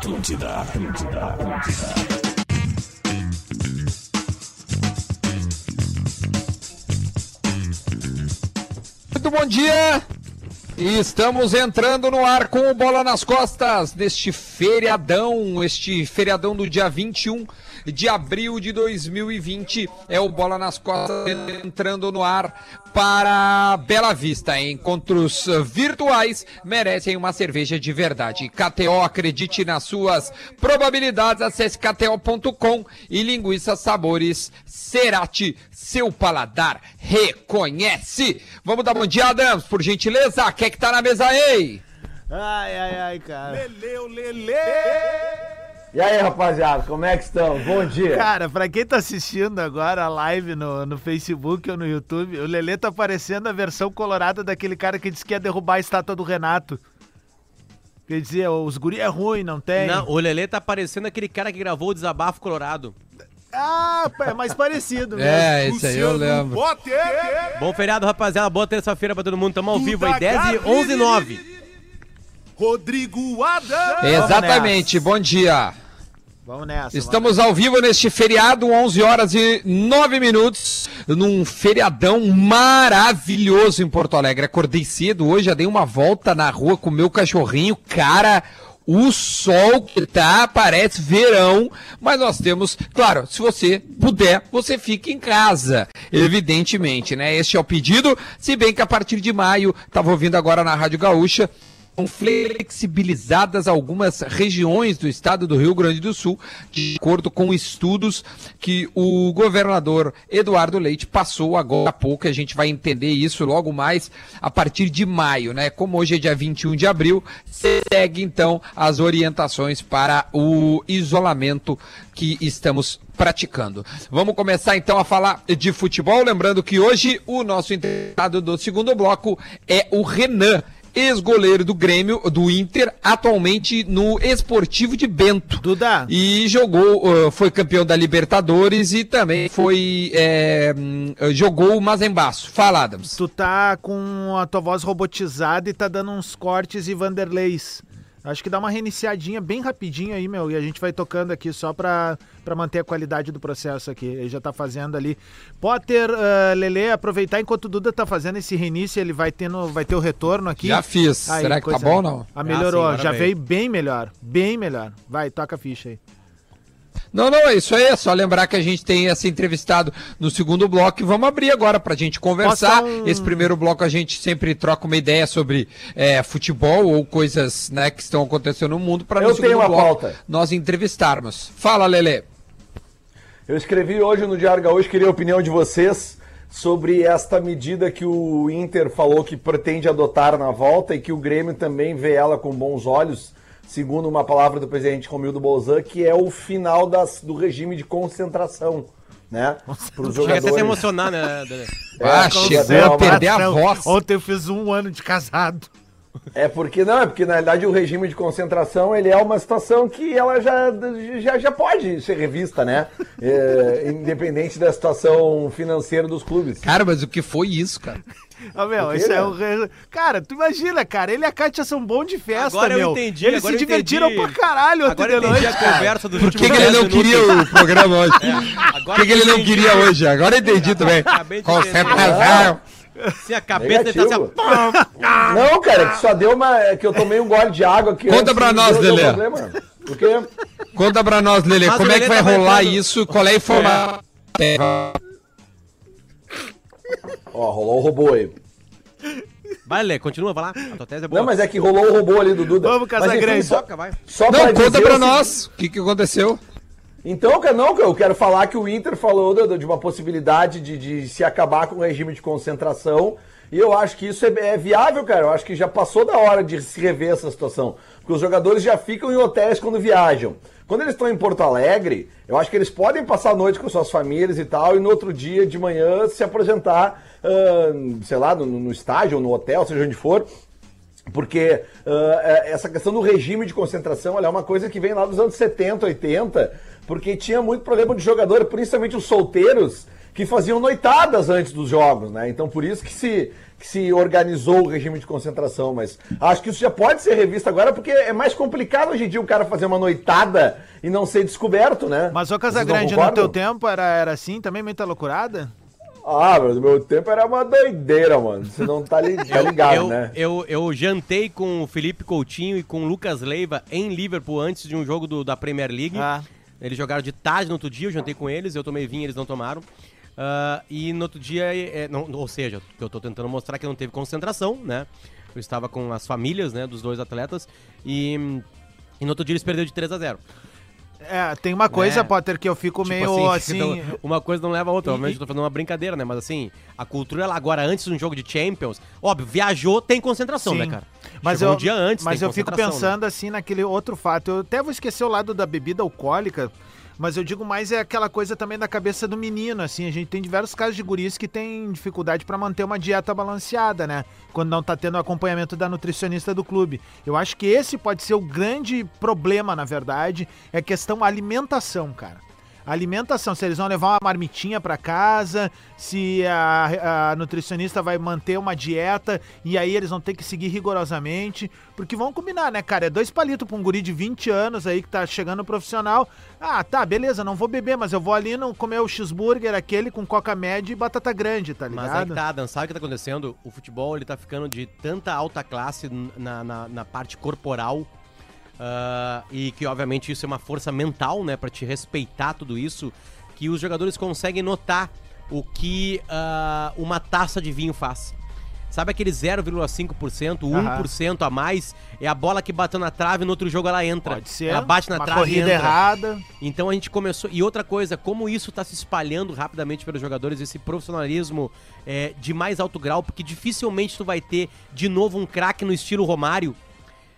Atlântida, Atlântida, Atlântida. Muito bom dia! E estamos entrando no ar com o Bola nas Costas deste feriadão, este feriadão do dia 21 de abril de 2020. É o Bola nas Costas entrando no ar para Bela Vista. Encontros virtuais merecem uma cerveja de verdade. KTO, acredite nas suas probabilidades. Acesse kto.com e linguiça sabores Cerati, seu paladar reconhece. Vamos dar bom dia, Adams, por gentileza. Quem é que tá na mesa aí? Ai, ai, ai, cara. Leleu, Lele! E aí, rapaziada, como é que estão? Bom dia. Cara, pra quem tá assistindo agora a live no, no Facebook ou no YouTube, o Lelê tá parecendo a versão colorada daquele cara que disse que ia derrubar a estátua do Renato. Quer dizer, os guri é ruim, não tem? Não, o Lelê tá parecendo aquele cara que gravou o Desabafo Colorado. Ah, é mais parecido mesmo. É, esse aí eu lembro. Bom feriado, rapaziada. Boa terça-feira pra todo mundo. Tamo ao vivo aí, 10 e 11 e 9. Rodrigo Adams! Exatamente, bom dia. Vamos nessa. Estamos ao vivo neste feriado, 11 horas e 9 minutos, num feriadão maravilhoso em Porto Alegre. Acordei cedo hoje, já dei uma volta na rua com o meu cachorrinho. Cara, o sol que tá, parece verão, mas nós temos, claro, se você puder, você fica em casa, evidentemente, né? Este é o pedido, se bem que a partir de maio, estava ouvindo agora na Rádio Gaúcha, flexibilizadas algumas regiões do estado do Rio Grande do Sul, de acordo com estudos que o governador Eduardo Leite passou agora há pouco. A gente vai entender isso logo mais a partir de maio, né? Como hoje é dia 21 de abril, segue então as orientações para o isolamento que estamos praticando. Vamos começar então a falar de futebol, lembrando que hoje o nosso entrevistado do segundo bloco é o Renan ex-goleiro do Grêmio, do Inter, atualmente no Esportivo de Bento. Duda. E jogou, uh, foi campeão da Libertadores e também foi. é, hum, jogou o Mazembaço. Fala, Adams. Tu tá com a tua voz robotizada e tá dando uns cortes e Vanderleis. Acho que dá uma reiniciadinha bem rapidinho aí, meu, e a gente vai tocando aqui só pra, pra manter a qualidade do processo aqui. Ele já tá fazendo ali. Potter, uh, Lele, aproveitar enquanto o Duda tá fazendo esse reinício, ele vai, tendo, vai ter o retorno aqui. Já fiz. Aí, Será que tá bom ou não? Ah, melhorou, Ah, sim, já veio bem melhor, bem melhor. Vai, toca a ficha aí. Não, não, é isso aí. É só lembrar que a gente tem esse entrevistado no segundo bloco e vamos abrir agora pra gente conversar. Um- Esse primeiro bloco a gente sempre troca uma ideia sobre é, futebol ou coisas né, que estão acontecendo no mundo para no segundo uma bloco pauta. nós entrevistarmos. Fala, Lele. Eu escrevi hoje no Diário Gaúcho, queria a opinião de vocês sobre esta medida que o Inter falou que pretende adotar na volta e que o Grêmio também vê ela com bons olhos, segundo uma palavra do presidente Romildo Bolzan, que é o final das, do regime de concentração, né? Para os Chega até se emocionar, né, Lelê? Ah, É, chegou a perder a voz. Ontem eu fiz um ano de casado. É porque não, é porque na realidade o regime de concentração ele é uma situação que ela já, já, já pode ser revista, né? É, independente da situação financeira dos clubes. Cara, mas o que foi isso, cara? Ah, meu, isso é né? o. re- Cara, tu imagina, cara, ele e a Kátia são bons de festa, Agora eu meu. entendi, Eles agora se eu divertiram entendi. pra caralho ontem Agora de eu entendi noite. a cara. conversa dos Por que, que ele 10 não queria minutos. o programa hoje? Agora Por que, que ele não queria hoje? Agora eu entendi também. Acabei de entender. Concentração. Sim, a cabeça dele tá assim, ó. Não, cara, que só deu uma. é que eu tomei um gole de água aqui. Conta antes pra nós, Lelê. quê? Conta pra nós, Lele, Mas como é que Lelê vai tá rolar entrando- isso? Qual é a informação? Ó, rolou o robô aí. Vai, Lelê, continua, vai lá. A tua tese é boa. Não, mas é que rolou o robô ali do Duda. Vamos, Casagrande. Só, só Não, pra conta dizer pra nós o que, que aconteceu. Então, não, eu quero falar que o Inter falou de, uma possibilidade de, de se acabar com o regime de concentração. E eu acho que isso é, é viável, cara. Eu acho que já passou da hora de se rever essa situação. Porque os jogadores já ficam em hotéis quando viajam. Quando eles estão em Porto Alegre, eu acho que eles podem passar a noite com suas famílias e tal, e no outro dia de manhã se apresentar, ah, sei lá, no, no estádio ou no hotel, seja onde for, porque é- essa questão do regime de concentração é uma coisa que vem lá dos anos 70, 80, porque tinha muito problema de jogador, principalmente os solteiros, que faziam noitadas antes dos jogos, né? Então por isso que se, que se organizou o regime de concentração. Mas acho que isso já pode ser revisto agora, porque é mais complicado hoje em dia o cara fazer uma noitada e não ser descoberto, né? Mas o Casagrande, no teu tempo, era, era assim também, muita loucurada? Ah, mas no meu tempo era uma doideira, mano. Você não tá, li- tá ligado, eu, né? eu, eu jantei com o Felipe Coutinho e com o Lucas Leiva em Liverpool antes de um jogo do- da Premier League. Ah. Eles jogaram de tarde no outro dia, eu jantei com eles, eu tomei vinho, eles não tomaram. Ah, e no outro dia, é, não- ou seja, eu tô tentando mostrar é que não teve concentração, né? Eu estava com as famílias, né, dos dois atletas e, e no outro dia eles perderam de 3 a 0 É, tem uma coisa, É. Potter, que eu fico Tipo meio assim. então, uma coisa não leva a outra. Obviamente eu tô fazendo uma brincadeira, né? Mas assim, a cultura ela agora, antes de um jogo de Champions, óbvio, viajou, tem concentração, Sim. né, cara? Mas Chegou eu, um dia antes, mas tem eu fico né? pensando assim naquele outro fato. Eu até vou esquecer o lado da bebida alcoólica, mas eu digo mais é aquela coisa também da cabeça do menino, assim. A gente tem diversos casos de guris que têm dificuldade para manter uma dieta balanceada, né? Quando não tá tendo acompanhamento da nutricionista do clube. Eu acho que esse pode ser o grande problema, na verdade, é a questão alimentação, cara. Alimentação, se eles vão levar uma marmitinha para casa, se a, a nutricionista vai manter uma dieta e aí eles vão ter que seguir rigorosamente, porque vão combinar, né, cara? É dois palitos pra um guri de 20 anos aí que tá chegando no profissional. Ah, tá, beleza, não vou beber, mas eu vou ali no, comer o cheeseburger aquele com coca média e batata grande, tá ligado? Mas aí tá, Dan, sabe o que tá acontecendo? O futebol, ele tá ficando de tanta alta classe na, na, na parte corporal, ah, e que, obviamente, isso é uma força mental, né, pra te respeitar tudo isso, que os jogadores conseguem notar o que ah, uma taça de vinho faz. Sabe aquele 0,5%, 1% a mais? É a bola que bateu na trave no outro jogo ela entra. Pode ser. Ela bate na uma trave e corrida entra. errada. Então a gente começou. E outra coisa, como isso tá se espalhando rapidamente pelos jogadores, esse profissionalismo é, de mais alto grau, porque dificilmente tu vai ter de novo um craque no estilo Romário.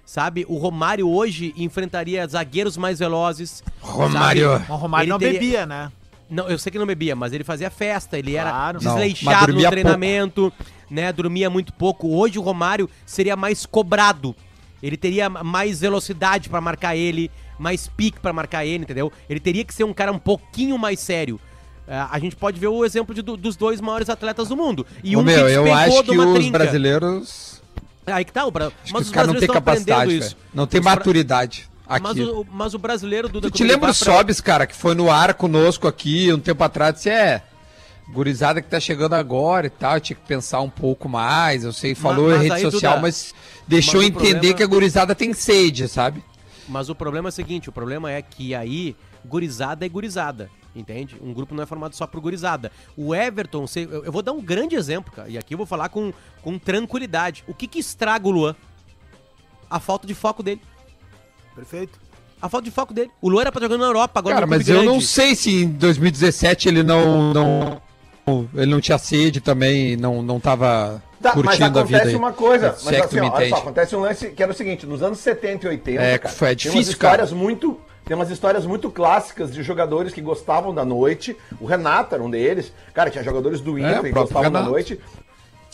Sabe? O Romário hoje enfrentaria zagueiros mais velozes. Romário. sabe? O Romário Ele não teria- bebia, né? Não, eu sei que não bebia, mas ele fazia festa, ele era Claro. Não, mas desleixado dormia no treinamento, né? Dormia muito pouco. Hoje o Romário seria mais cobrado. Ele teria mais velocidade pra marcar ele, mais pique pra marcar ele, entendeu? Ele teria que ser um cara um pouquinho mais sério. Ah, a gente pode ver o exemplo de- do- dos dois maiores atletas do mundo. E Ô, um meu, eu despencou acho de que uma os trinca. brasileiros. Aí que tá, o Bra... Acho que mas os caras não têm capacidade, isso. velho. Não tem Os maturidade aqui. Mas o, mas o brasileiro, Duda, Tu te lembra o vai pra- Sobis, cara, que foi no ar conosco aqui um tempo atrás, disse, é, gurizada que tá chegando agora e tal, tinha que pensar um pouco mais, eu sei, falou mas em rede social, Duda, mas deixou mas entender problema- que a gurizada tem sede, sabe? Mas o problema é o seguinte, o problema é que aí gurizada é gurizada, entende? Um grupo não é formado só por gurizada. O Everton, se- eu, eu vou dar um grande exemplo, cara, e aqui eu vou falar com, com tranquilidade. O que que estraga o Luan? A falta de foco dele. Perfeito. A falta de foco dele. O Luan era pra jogar na Europa, agora Cara, mas eu não grande. sei se em 2017 ele não, não ele não tinha sede também, não, não tava Tá, mas curtindo a vida acontece aí. uma coisa, mas é que assim, ó, olha só, acontece um lance que era o seguinte, nos anos 70 e 80, É, cara, foi- é tem umas difícil, histórias muito, tem umas histórias muito clássicas de jogadores que gostavam da noite, o Renato era um deles, cara, tinha jogadores do É, Inter o que gostavam da Renato. noite,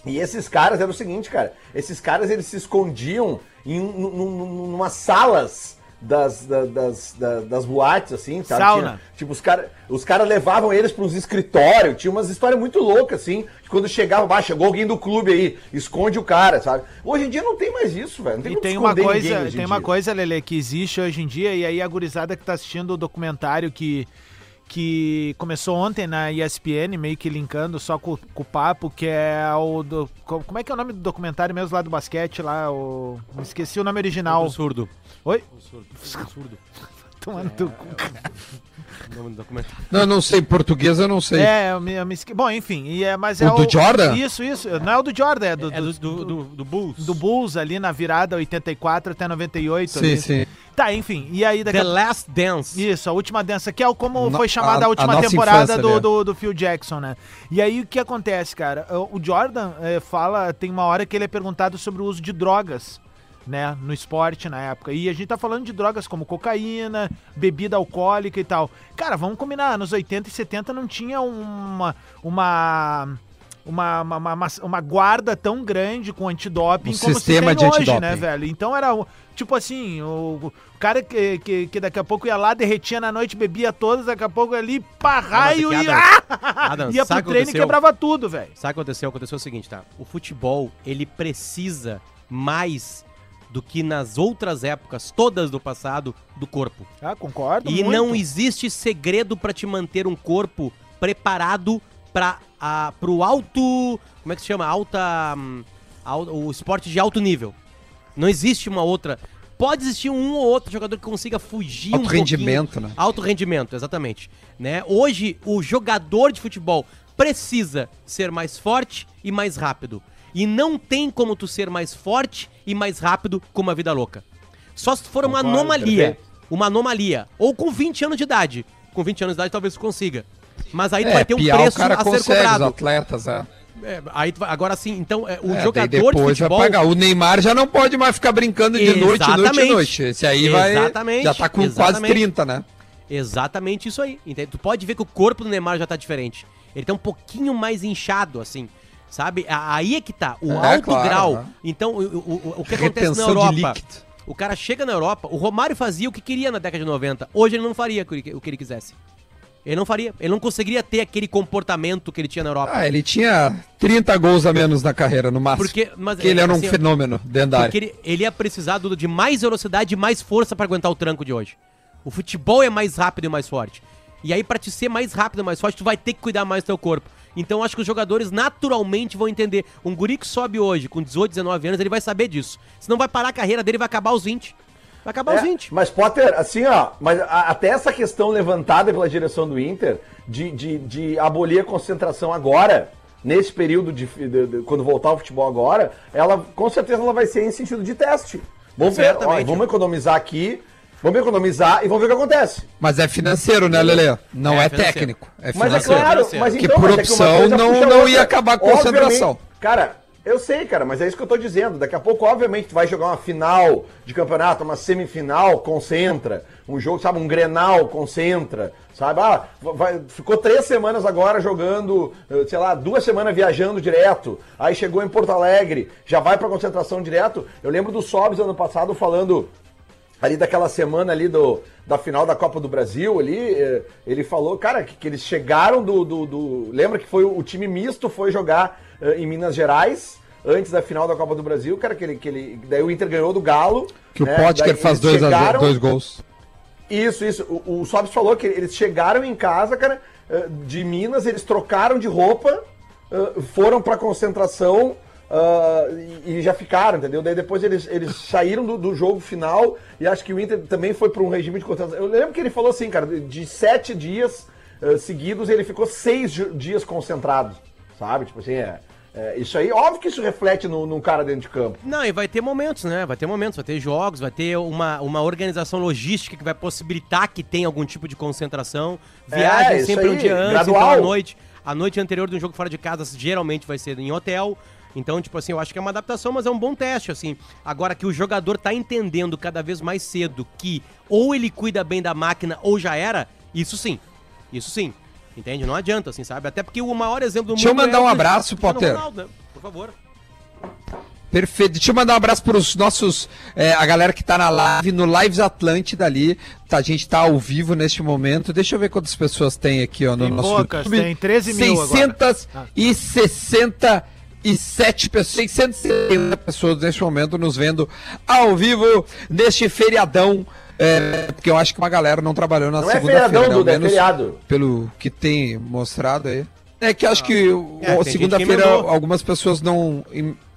e esses caras eram o seguinte, cara, esses caras eles se escondiam em num- num- numas salas das, da- das, da- das boates, assim, sabe? Sauna. Tinha- tipo, os caras os cara levavam eles para uns escritórios, tinha umas histórias muito loucas, assim, que quando chegava, ah, chegou alguém do clube aí, esconde o cara, sabe? Hoje em dia não tem mais isso, velho. Não tem E tem uma coisa, tem uma dia. coisa, Lele, que existe hoje em dia, e aí a gurizada que tá assistindo o documentário que, que começou ontem na ESPN, meio que linkando só com, com o papo, que é o do. co- Como é que é o nome do documentário mesmo lá do basquete lá? O, esqueci o nome original. Absurdo. Oi? Absurdo. Teu cu. O nome do documentário. Não, eu não sei, português eu não sei. É, eu me, eu me esque... Bom, enfim, e é, mas O é do Jordan? Isso, isso. Não é o do Jordan, é do, É do, do, do, do Bulls. do Bulls ali na virada 84 até 98. Sim, ali. sim. Tá, enfim. E aí daqui The a Last Dance. Isso, a última dança, que é o- como No- foi chamada a, a- a última nossa temporada infância do, do, do Phil Jackson, né? E aí o que acontece, cara? O o Jordan eh, fala, tem uma hora que ele é perguntado sobre o uso de drogas, né? No esporte na época. E a gente tá falando de drogas como cocaína, bebida alcoólica e tal. Cara, vamos combinar, nos 80 e 70 não tinha uma. uma uma, uma, uma, uma guarda tão grande com antidoping Um como sistema se de tem hoje, antidoping. né, velho? Então era tipo assim, o, cara que, que, que daqui a pouco ia lá, derretia na noite, bebia todas, daqui a pouco ali, pá, raio aqui, e ah! Ia pro treino e quebrava tudo, velho. Sabe o que aconteceu? Aconteceu o seguinte, tá? O futebol, ele precisa mais do que nas outras épocas, todas do passado, do corpo. Ah, concordo. E muito. não existe segredo pra te manter um corpo preparado para pro alto, como é que se chama? Alta hum, al- o esporte de alto nível. Não existe uma outra. Pode existir um ou outro jogador que consiga fugir Alto um rendimento, pouquinho. né? Alto rendimento, exatamente. Né? Hoje, o jogador de futebol precisa ser mais forte e mais rápido. E não tem como tu ser mais forte e mais rápido com uma vida louca. Só se for uma anomalia. Uma anomalia. Ou com 20 anos de idade. Com 20 anos de idade talvez tu consiga. Mas aí tu É, vai ter um preço o cara a ser consegue, os cobrado. atletas, é. É, aí vai- agora sim, então, é, o É, jogador de depois futebol... vai pagar. O Neymar já não pode mais ficar brincando de noite, noite, noite. Esse aí vai. Exatamente, Já tá com quase exatamente. 30, né? Exatamente isso aí. Entende? Tu pode ver que o corpo do Neymar já tá diferente. Ele tá um pouquinho mais inchado, assim. Sabe? Aí é que tá. O É, alto claro, grau. né? Então, o, o, o- que acontece na Retenção Europa? O cara chega na Europa, o Romário fazia o que queria na década de 90. Hoje ele não faria o que ele- quisesse. Ele não faria. Ele não conseguiria ter aquele comportamento que ele tinha na Europa. Ah, ele tinha 30 gols a menos na carreira, no máximo. Porque- mas, ele era um assim, fenômeno dentro da área. Ele, ele ia precisar de mais velocidade e mais força pra aguentar o tranco de hoje. O futebol é mais rápido e mais forte. E aí, pra te ser mais rápido mais forte, tu vai ter que cuidar mais do teu corpo. Então, acho que os jogadores naturalmente vão entender. Um guri que sobe hoje com 18, 19 anos, ele vai saber disso. Senão vai parar a carreira dele e vai acabar aos 20. Vai acabar aos É, 20. Mas Potter, assim, ó, mas a- até essa questão levantada pela direção do Inter de, de, de abolir a concentração agora, nesse período de, de- de- quando voltar ao futebol agora, ela com certeza ela vai ser em sentido de teste. Vamos ver, ó, vamos economizar aqui, vamos economizar e vamos ver o que acontece. Mas é financeiro, né, Lele? Não É é, financeiro. técnico. É Mas é financeiro. claro, financeiro. mas Que então, por mas é que uma opção coisa não- não outra. ia acabar com a concentração. Cara, eu sei, cara, mas é isso que eu tô dizendo. Daqui a pouco, obviamente, tu vai jogar uma final de campeonato, uma semifinal, concentra. Um jogo, sabe, um Grenal, concentra. Sabe? Ah, vai- ficou três semanas agora jogando, eh, sei lá, duas semanas viajando direto. Aí chegou em Porto Alegre, já vai pra concentração direto. Eu lembro do Sobs ano passado falando ali daquela semana ali do, da final da Copa do Brasil ali, eh, ele falou, cara, que, que eles chegaram do, do, do- Lembra que foi o, o time misto foi jogar eh, em Minas Gerais antes da final da Copa do Brasil, cara, que ele, que ele. Daí o Inter ganhou do Galo. Que o né? Potker Daí faz dois, chegaram- dois gols. isso, isso. O, o Sobs falou que eles chegaram em casa, cara, eh, de Minas, eles trocaram de roupa, foram pra concentração ah, e, e já ficaram, entendeu? Daí depois eles, eles saíram do, do jogo final e acho que o Inter também foi pra um regime de concentração. Eu lembro que ele falou assim, cara, de- sete dias eh, seguidos ele ficou seis dias concentrado, sabe? Tipo assim, é. é, isso aí, óbvio que isso reflete no, num cara dentro de campo. Não, e vai ter momentos, né? Vai ter momentos, vai ter jogos, vai ter uma, uma organização logística que vai possibilitar que tenha algum tipo de concentração. Viagem É, sempre um aí, dia antes, gradual. então à noite. A noite anterior de um jogo fora de casa geralmente vai ser em hotel. Então, tipo assim, eu acho que é uma adaptação, mas é um bom teste, assim. Agora que o jogador tá entendendo cada vez mais cedo que ou ele cuida bem da máquina ou já era, isso sim. Isso sim. Entende? Não adianta, assim, sabe? Até porque o maior exemplo do Deixa eu mundo mandar é um abraço, Potter. Ronaldo, né? Por favor. Perfeito. Deixa eu mandar um abraço para os nossos, é, a galera que tá na live, no Lives Atlântida ali. Tá, a gente tá ao vivo neste momento. Deixa eu ver quantas pessoas tem aqui, ó, no Tem nosso poucas, YouTube. tem 13 mil agora. 667 pessoas, 670 pessoas neste momento nos vendo ao vivo neste feriadão. é, porque eu acho que uma galera não trabalhou na Não é segunda-feira, feriadão, né? Ao Duda, é menos feriado. pelo que tem mostrado aí. É que acho que o- É, o- gente segunda-feira que algumas pessoas não.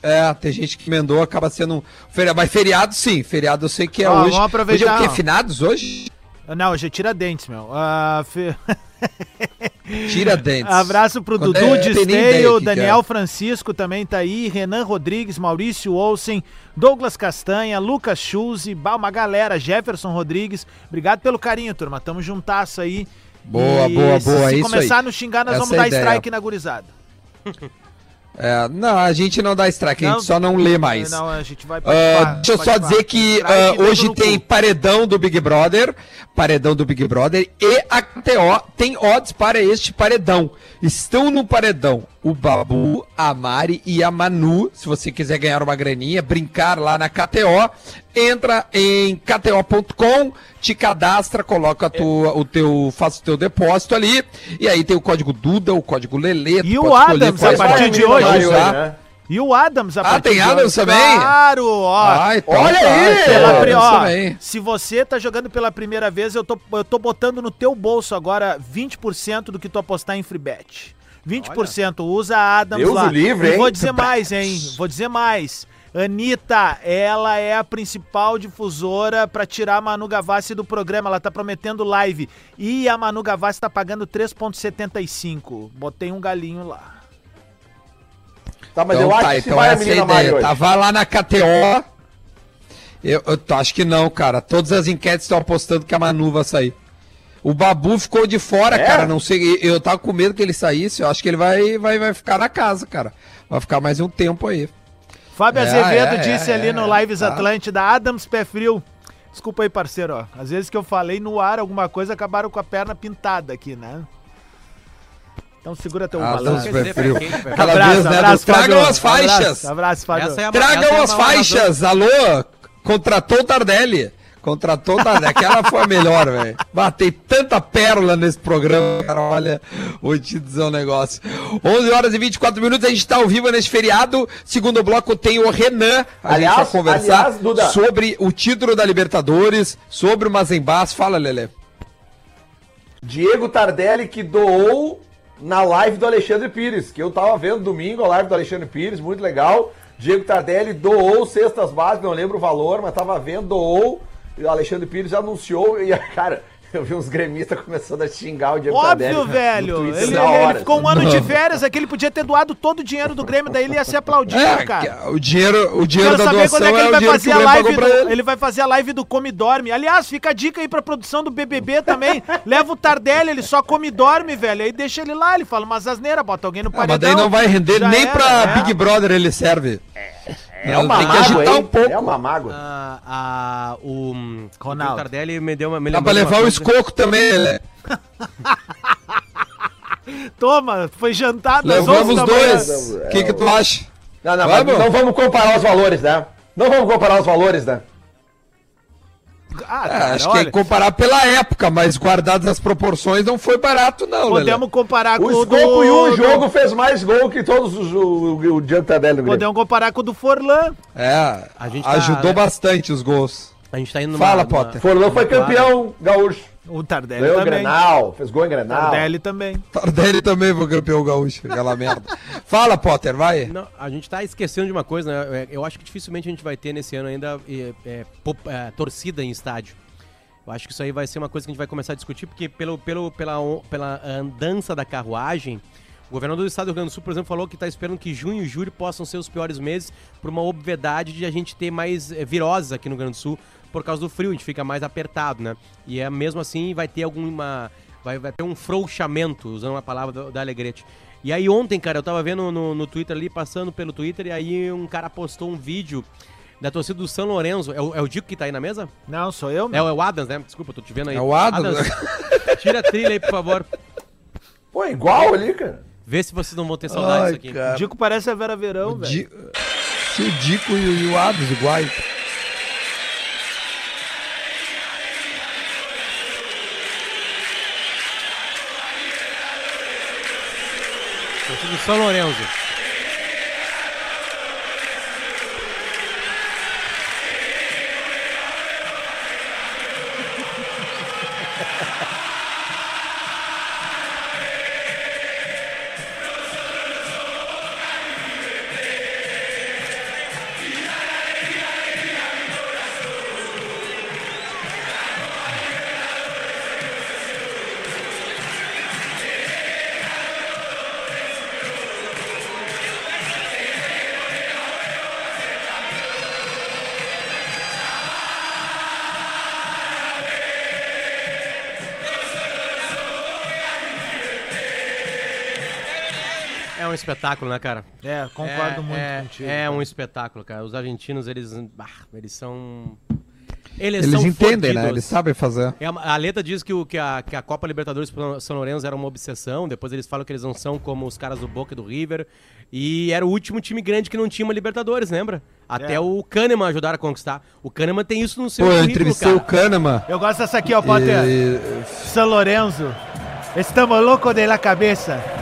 É, tem gente que emendou, acaba sendo um feriado. Mas feriado sim, feriado eu sei que é Ó, hoje. vamos aproveitar, Hoje é o quê? Finados hoje? Não, hoje é Tiradentes, meu. Ah, fe- Tira dentes. Abraço pro Quando- Dudu é, Disteio, Daniel é. Francisco também tá aí, Renan Rodrigues, Maurício Olsen, Douglas Castanha, Lucas Schulze, uma galera, Jefferson Rodrigues. Obrigado pelo carinho, turma. Tamo juntasso aí. Boa, E boa, boa, Se é isso começar a nos xingar, nós Essa vamos é dar ideia. strike na gurizada. É, não, a gente não dá strike, a Não, gente só não lê mais. Não, a gente vai participar, deixa eu só dizer que dedo hoje tem cu. paredão do Big Brother, paredão do Big Brother e a KTO tem odds para este paredão. Estão no paredão o Babu, a Mari e a Manu. Se você quiser ganhar uma graninha, brincar lá na KTO, entra em kto.com, te cadastra, coloca a tua, o teu, faz o teu depósito ali, e aí tem o código Duda, o código Lelê. E o Adams, a partir de hoje, né? E o Adams, a Ah, partir tem de Adams também? Claro, ó. Ah, então Olha tá, aí! então Pela pri- ó, se você tá jogando pela primeira vez, eu tô, eu tô botando no teu bolso agora 20% do que tu apostar em free bet. 20%. Usa a Adams Deus lá. livre, e hein? vou dizer mais, hein? Vou dizer mais. Anitta, ela é a principal difusora pra tirar a Manu Gavassi do programa. Ela tá prometendo live. E a Manu Gavassi tá pagando 3,75. Botei um galinho lá. Tá, mas então eu acho tá, que se então vai a essa é a ideia. hoje. Tá, vai lá na KTO. Eu, eu tô- acho que não, cara. Todas as enquetes estão apostando que a Manu vai sair. O Babu ficou de fora, É? cara. Não sei. Eu tava com medo que ele saísse. Eu acho que ele vai, vai, vai ficar na casa, cara. Vai ficar mais um tempo aí. Fábio É, Azevedo é, disse é, ali no é, Lives tá. Atlântida, Adams Pé Frio. Desculpa aí, parceiro, ó. Às vezes que eu falei no ar alguma coisa, acabaram com a perna pintada aqui, né? Então segura teu Ah, balanço. Adams Pé Frio. Quem Aquela Abraço, vez, né? abraço, Tragam Fábio. as faixas. Abraço, abraço Fábio. É Tragam é as faixas. Alô? Contratou o Tardelli. Contratou Tardelli. Aquela foi a melhor, velho. Batei tanta pérola nesse programa, cara. Olha, vou te dizer um negócio. 11 horas e 24 minutos, a gente tá ao vivo nesse feriado. Segundo bloco tem o Renan. A Aliás- gente vai conversar aliás, Duda. sobre o título da Libertadores, sobre o Mazembás. Fala, Lelê. Diego Tardelli que doou na live do Alexandre Pires, que eu tava vendo domingo a live do Alexandre Pires, muito legal. Diego Tardelli doou cestas básicas, não lembro o valor, mas tava vendo, doou. E o Alexandre Pires anunciou e, cara, eu vi uns gremistas começando a xingar o Diego Tardelli. Óbvio, no velho. Twitter Ele, ele- ficou um ano de férias aqui, ele podia ter doado todo o dinheiro do Grêmio, daí ele ia ser aplaudido, É, cara. o dinheiro, o dinheiro Quero da saber doação quando é que é ele o vai fazer o a Grêmio live do, ele. ele vai fazer a live do Come Dorme. Aliás, fica a dica aí pra produção do BBB também. Leva o Tardelli, ele só come e dorme, velho. Aí deixa ele lá, ele fala umas asneiras, bota alguém no Ah, paredão. mas daí não vai render nem era, pra é. Big Brother ele serve. É uma tem que mágoa, agitar hein? um pouco. É uma mágoa. Ah, ah, o hum, Ronaldo. o Tardelli me deu uma. Me Dá pra levar o coisa. escoco também, Lelê. Toma, foi jantado às 11 Levamos dois. O que, que tu acha? Não, não, mas não vamos comparar os valores, né? Não vamos comparar os valores, né? Ah, É, cara, acho que olha, é comparar pela época, mas guardadas as proporções, não foi barato, não, Lelê. podemos comparar com O o do... Escoco em um do- jogo fez mais gol que todos os o, o. Podemos comparar com o do Forlan. É, A gente tá- ajudou bastante os gols. A gente tá indo numa. Fala, numa- Potter. Forlan foi campeão gaúcho. O Tardelli Ganhou o também. Grenal, fez gol em Grenal. Tardelli também. Tardelli também foi campeão gaúcho, aquela merda. Fala, Potter, vai. Não, a gente tá esquecendo de uma coisa, né? É, Eu acho que dificilmente a gente vai ter nesse ano ainda é, é, pop- é, torcida em estádio. Eu acho que isso aí vai ser uma coisa que a gente vai começar a discutir, porque pelo, pelo, pela, pela andança da carruagem, o governador do estado do Rio Grande do Sul, por exemplo, falou que está esperando que junho e julho possam ser os piores meses por uma obviedade de a gente ter mais é, viroses aqui no Rio Grande do Sul por causa do frio, a gente fica mais apertado, né? E é mesmo assim vai ter alguma. Vai, vai ter um frouxamento, usando uma palavra do- da Alegrete. E aí ontem, cara, eu tava vendo no, no Twitter ali, passando pelo Twitter, e aí um cara postou um vídeo da torcida do São Lourenço. É o, é o Dico que tá aí na mesa? Não, sou eu, É, meu. o- é o Adams, né? Desculpa, eu tô te vendo aí. É o Adams? tira a trilha aí, por favor. Pô, igual ali, cara. Vê se vocês não vão ter saudade disso aqui. O Dico parece a Vera Verão, velho. Di- Se o Dico e o, e o Adams iguais. São Lourenço. Espetáculo, né, cara? É, concordo é, muito é, contigo. É cara. um espetáculo, cara. Os argentinos, eles, bah, eles são... Eles, Eles são entendem, né? fodidos. Eles sabem fazer. É, a letra diz que, o, que, a, que a Copa Libertadores pro São Lourenço era uma obsessão. Depois eles falam que eles não são como os caras do Boca e do River. E era o último time grande que não tinha uma Libertadores, lembra? Até É. o Kahneman ajudaram a conquistar. O Kahneman tem isso no seu Pô, eu entrevistei o. Kahneman. Eu gosto dessa aqui, ó, Potter. E... São Lorenzo. Estamos loucos de la cabeça.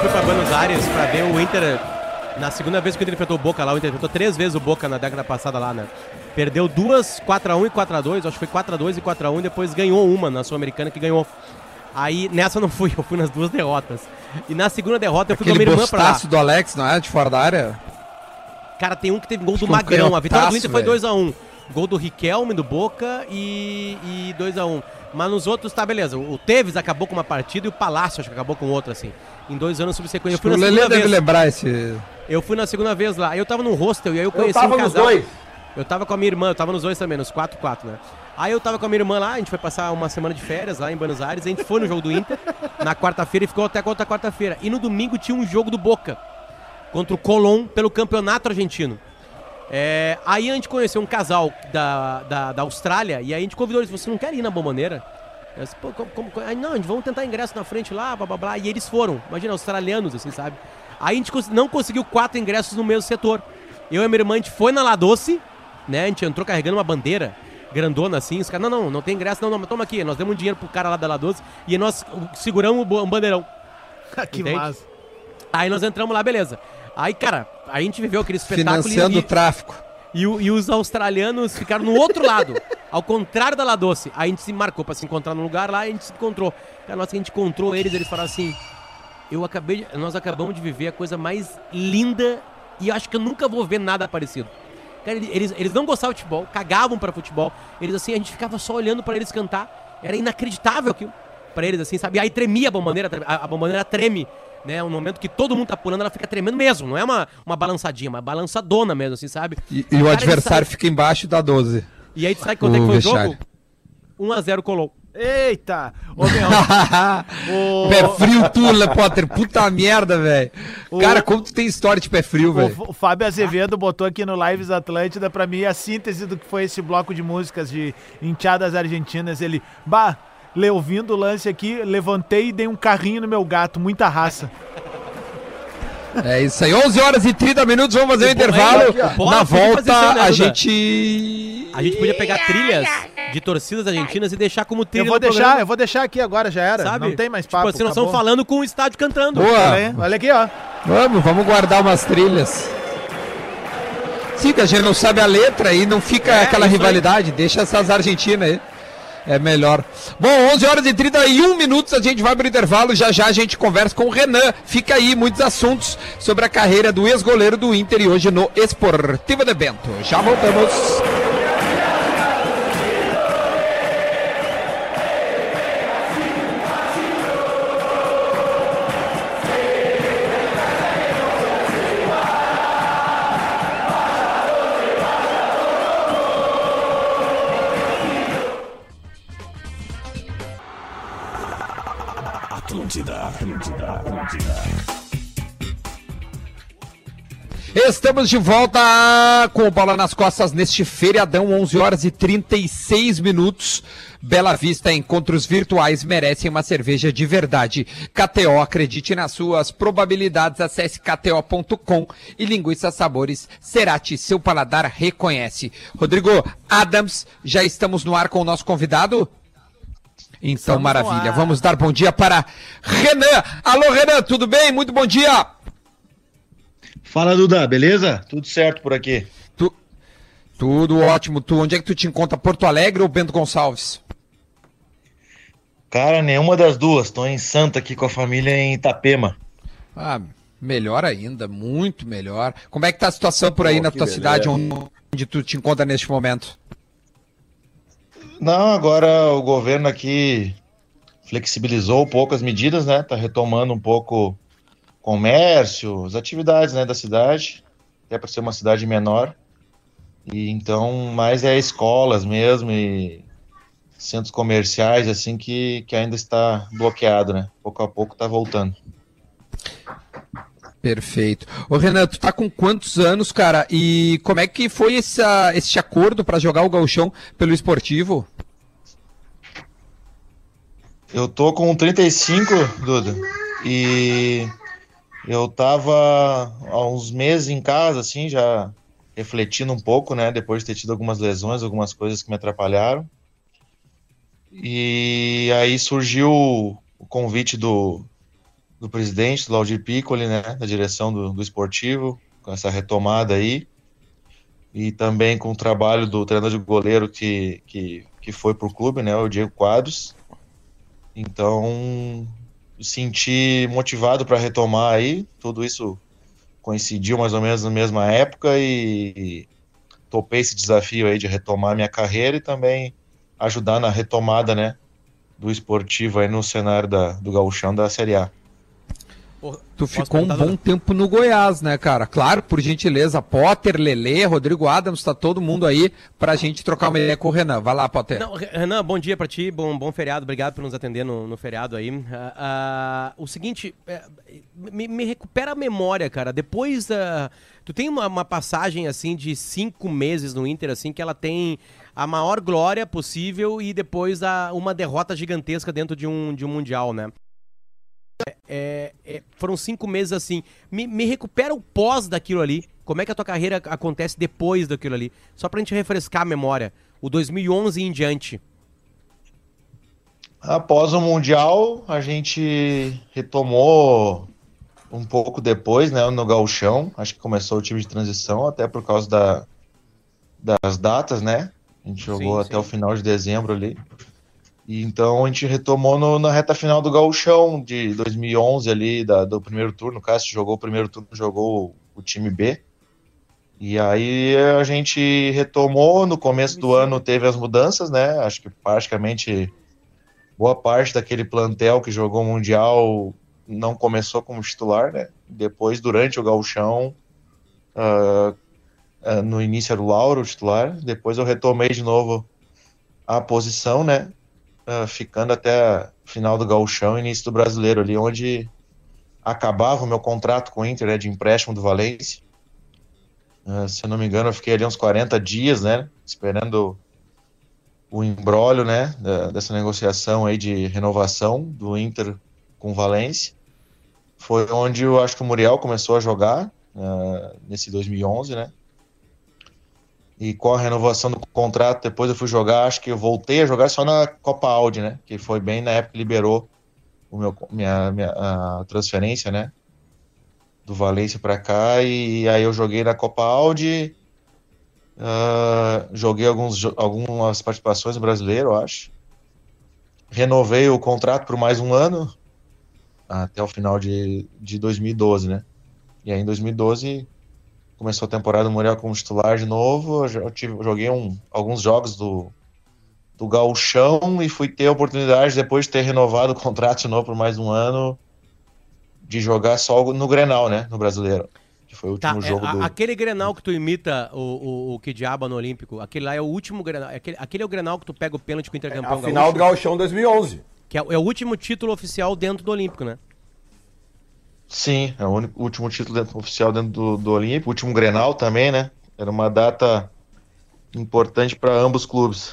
Fui pra Buenos Aires pra ver o Inter. Na segunda vez que o Inter enfrentou o Boca lá, o Inter enfrentou três vezes o Boca na década passada lá, né? Perdeu duas, 4x1 e 4x2, acho que foi 4x2 e 4x1, e depois ganhou uma na Sul-Americana que ganhou. Aí nessa eu não fui, eu fui nas duas derrotas. E na segunda derrota eu fui com a Aquele minha irmã pra lá. do Alex, não é? De fora da área? Cara, tem um que teve gol do Ficou Magrão. A vitória do Inter foi velho. 2x1. Gol do Riquelme, do Boca e, e 2x1. Mas nos outros, tá, beleza. O Teves acabou com uma partida e o Palácio acho que acabou com outra, assim. Em dois anos subsequentes. Eu fui o na Lelê segunda deve vez. lembrar esse. Eu fui na segunda vez lá. Eu tava num hostel e aí eu Eu conheci tava um nos casal. dois. Eu tava com a minha irmã, eu tava nos dois também, nos 4x4, né? Aí eu tava com a minha irmã lá, a gente foi passar uma semana de férias lá em Buenos Aires, a gente foi no jogo do Inter na quarta-feira e ficou até a outra quarta-feira. E no domingo tinha um jogo do Boca contra o Colón pelo campeonato argentino. É, aí a gente conheceu um casal da, da, da Austrália e aí a gente convidou eles, você não quer ir na bomboneira? Eu disse, Pô, como, como- aí, não, a gente vamos tentar ingresso na frente lá, blá blá blá. E eles foram, imagina, australianos, assim, sabe? Aí a gente não conseguiu quatro ingressos no mesmo setor. Eu e minha irmã, a gente foi na La Doce, né? A gente entrou carregando uma bandeira grandona assim. Os caras, não, não, não tem ingresso, não, não, mas toma aqui. Nós demos um dinheiro pro cara lá da La Doce e nós seguramos um bandeirão. que Entende? massa. Aí nós entramos lá, beleza. Aí, cara, a gente viveu aquele espetáculo Financiando e, o tráfico. E, o- e os australianos ficaram no outro lado, ao contrário da La Doce. Aí a gente se marcou pra se encontrar num lugar lá e a gente se encontrou. Cara, que a gente encontrou eles, eles falaram assim: eu acabei nós acabamos de viver a coisa mais linda e acho que eu nunca vou ver nada parecido. Cara, eles- eles, não gostavam de futebol, cagavam pra futebol. Eles assim, a gente ficava só olhando pra eles cantar. Era inacreditável aquilo pra eles, assim, sabe? Aí tremia a bomboneira, a, a bomboneira treme, né? Um momento que todo mundo tá pulando, ela fica tremendo mesmo. Não é uma, uma balançadinha, uma balançadona mesmo, assim, sabe? E, e o adversário sai- fica embaixo da 12. E aí tu sabe quanto é que O foi o vestiário. jogo? 1x0 colou. Eita! Ô, meu, o- Pé frio tu, Le Potter. Puta merda, velho. O- Cara, como tu tem história de pé frio, velho? O, o Fábio Azevedo botou aqui no Lives Atlântida pra mim a síntese do que foi esse bloco de músicas de enteadas argentinas. Ele, bah, le, ouvindo o lance aqui, levantei e dei um carrinho no meu gato, muita raça. É isso aí. 11 horas e 30 minutos, vamos fazer o Bola- intervalo. aqui, Na aí, volta, né, a gente... A gente podia pegar trilhas de torcidas argentinas e deixar como trilha Eu vou deixar, programa, eu vou deixar aqui agora, já era. sabe? Não tem mais papo. Tipo assim, nós acabou. estamos falando com o estádio cantando. Olha, Boa. aí, olha aqui, ó. Vamos, vamos guardar umas trilhas. Sim, que a gente não sabe a letra e não fica É, aquela isso aí. rivalidade. Deixa essas argentinas aí. É melhor. Bom, 11 horas e 31 minutos, a gente vai pro intervalo. Já já a gente conversa com o Renan. Fica aí muitos assuntos sobre a carreira do ex-goleiro do Inter e hoje no Esportivo de Bento. Já voltamos. Atlântida, Atlântida. Estamos de volta com o Bola nas Costas neste feriadão, 11 horas e 36 minutos. Bela Vista, encontros virtuais merecem uma cerveja de verdade. KTO, acredite nas suas probabilidades, acesse kto.com e linguiça sabores Cerati, seu paladar reconhece. Rodrigo Adams, já estamos no ar com o nosso convidado? Então, Estamos maravilha. ar. Vamos dar bom dia para Renan. Alô, Renan, tudo bem? Muito bom dia. Fala, Duda, beleza? Tudo certo por aqui. Tu- Tudo ótimo. Tu, onde é que tu te encontra? Porto Alegre ou Bento Gonçalves? Cara, nenhuma das duas. Tô em Santa aqui com a família em Itapema. Ah, melhor ainda, muito melhor. Como é que tá a situação por aí Pô, na tua beleza. cidade, onde, onde tu te encontra neste momento? Não, agora o governo aqui flexibilizou um pouco as medidas, né? Tá retomando um pouco comércio, as atividades, né, da cidade, até para ser uma cidade menor. E então, mais é escolas mesmo e centros comerciais assim que, que ainda está bloqueado, né? Pouco a pouco tá voltando. Perfeito. Ô Renan, tu tá com quantos anos, cara? E como é que foi esse acordo para jogar o gauchão pelo esportivo? Eu tô com 35, Duda, e eu tava há uns meses em casa, assim, já refletindo um pouco, né, depois de ter tido algumas lesões, algumas coisas que me atrapalharam. E aí surgiu o convite do, do presidente, do Laudir Piccoli, né, da direção do, do esportivo, com essa retomada aí. E também com o trabalho do treinador de goleiro que, que, que foi pro clube, né, o Diego Quadros. Então, senti motivado para retomar aí. Tudo isso coincidiu mais ou menos na mesma época e topei esse desafio aí de retomar minha carreira e também ajudar na retomada, né, do esportivo aí no cenário da, do gauchão da Série A. Tu ficou um bom tempo no Goiás, né, cara? Claro, por gentileza, Potter, Lele, Rodrigo Adams, tá todo mundo aí pra gente trocar uma ideia com o Renan. Vai lá, Potter. Não, Renan, bom dia pra ti, bom, bom feriado, obrigado por nos atender no, no feriado aí. Uh, uh, o seguinte, uh, me, me, recupera a memória, cara. Depois da. Tu tem uma, uma, passagem assim de cinco meses no Inter, assim, que ela tem a maior glória possível e depois a, uma derrota gigantesca dentro de um, de um Mundial, né? É, é, foram cinco meses assim. Me, me, recupera o pós daquilo ali. Como é que a tua carreira acontece depois daquilo ali? Só pra gente refrescar a memória. O 2011 em diante. Após o Mundial, a gente retomou um pouco depois, né, no Galchão. Acho que começou o time de transição, até por causa da, das datas, né? A gente jogou sim, até sim. o final de dezembro ali. E então a gente retomou no, na reta final do Gauchão de 2011 ali, da, do primeiro turno. O Cássio jogou o primeiro turno, jogou o time B. E aí a gente retomou, no começo do ano teve as mudanças, né? Acho que praticamente boa parte daquele plantel que jogou o Mundial não começou como titular, né? Depois, durante o gauchão, uh, uh, no início era o Lauro, o titular. Depois eu retomei de novo a posição, né? Uh, ficando até final do gauchão início do brasileiro ali, onde acabava o meu contrato com o Inter né, de empréstimo do Valência. Uh, se eu não me engano, eu fiquei ali uns 40 dias, né, esperando o embrólio, né, da, dessa negociação aí de renovação do Inter com o Valência. Foi onde eu acho que o Muriel começou a jogar, uh, nesse 2011, né, e com a renovação do contrato, depois eu fui jogar, acho que eu voltei a jogar só na Copa Audi, né? Que foi bem na época que liberou o meu, minha, minha transferência, né? Do Valência para cá, e aí eu joguei na Copa Audi, uh, joguei alguns, algumas participações no brasileiro, eu acho. Renovei o contrato por mais um ano, até o final de, de 2012, né? E aí em 2012 começou a temporada do Muriel como titular de novo. Eu, tive, eu joguei um, alguns jogos do, do Gauchão e fui ter a oportunidade, depois de ter renovado o contrato de novo por mais um ano, de jogar só no Grenal, né? No brasileiro. Que foi o tá, último jogo é, do. Aquele Grenal que tu imita o, o, o Kidiaba no Olímpico, aquele lá é o último Grenal. Aquele, aquele é o Grenal que tu pega o pênalti com o Intercampeão é a final do Gauchão 2011. Que é, é o último título oficial dentro do Olímpico, né? Sim, é o único, último título dentro, oficial dentro do, do Olímpico, o último Grenal também, né? Era uma data importante para ambos clubes.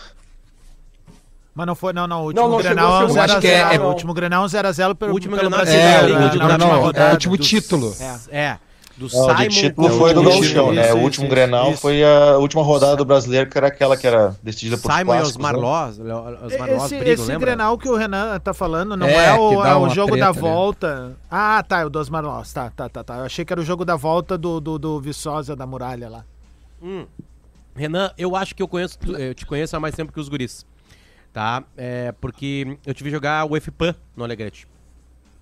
Mas não foi, não, não. O último não, não Grenal é um 0x0. É, é, o último Grenal é um 0x0 pelo, último pelo brasileiro. É, o último, Grenal, é o último título. É. é. Do não, Simon o título foi do Gauchão, né? Isso, o último isso, Grenal isso. foi a última rodada do brasileiro, que era aquela que era decidida por Simon e os Marlós, né? os Marlós esse, brigam, esse Grenal que o Renan tá falando não é, é o, é o jogo treta, da né? volta. Né? Ah, tá, o dos Marlós. Tá, tá, tá, tá. Eu achei que era o jogo da volta do, do, do Viçosa da Muralha lá. Hum. Renan, eu acho que eu conheço, eu te conheço há mais tempo que os guris. Tá? É, porque eu tive jogar o FPAN no Alegrete.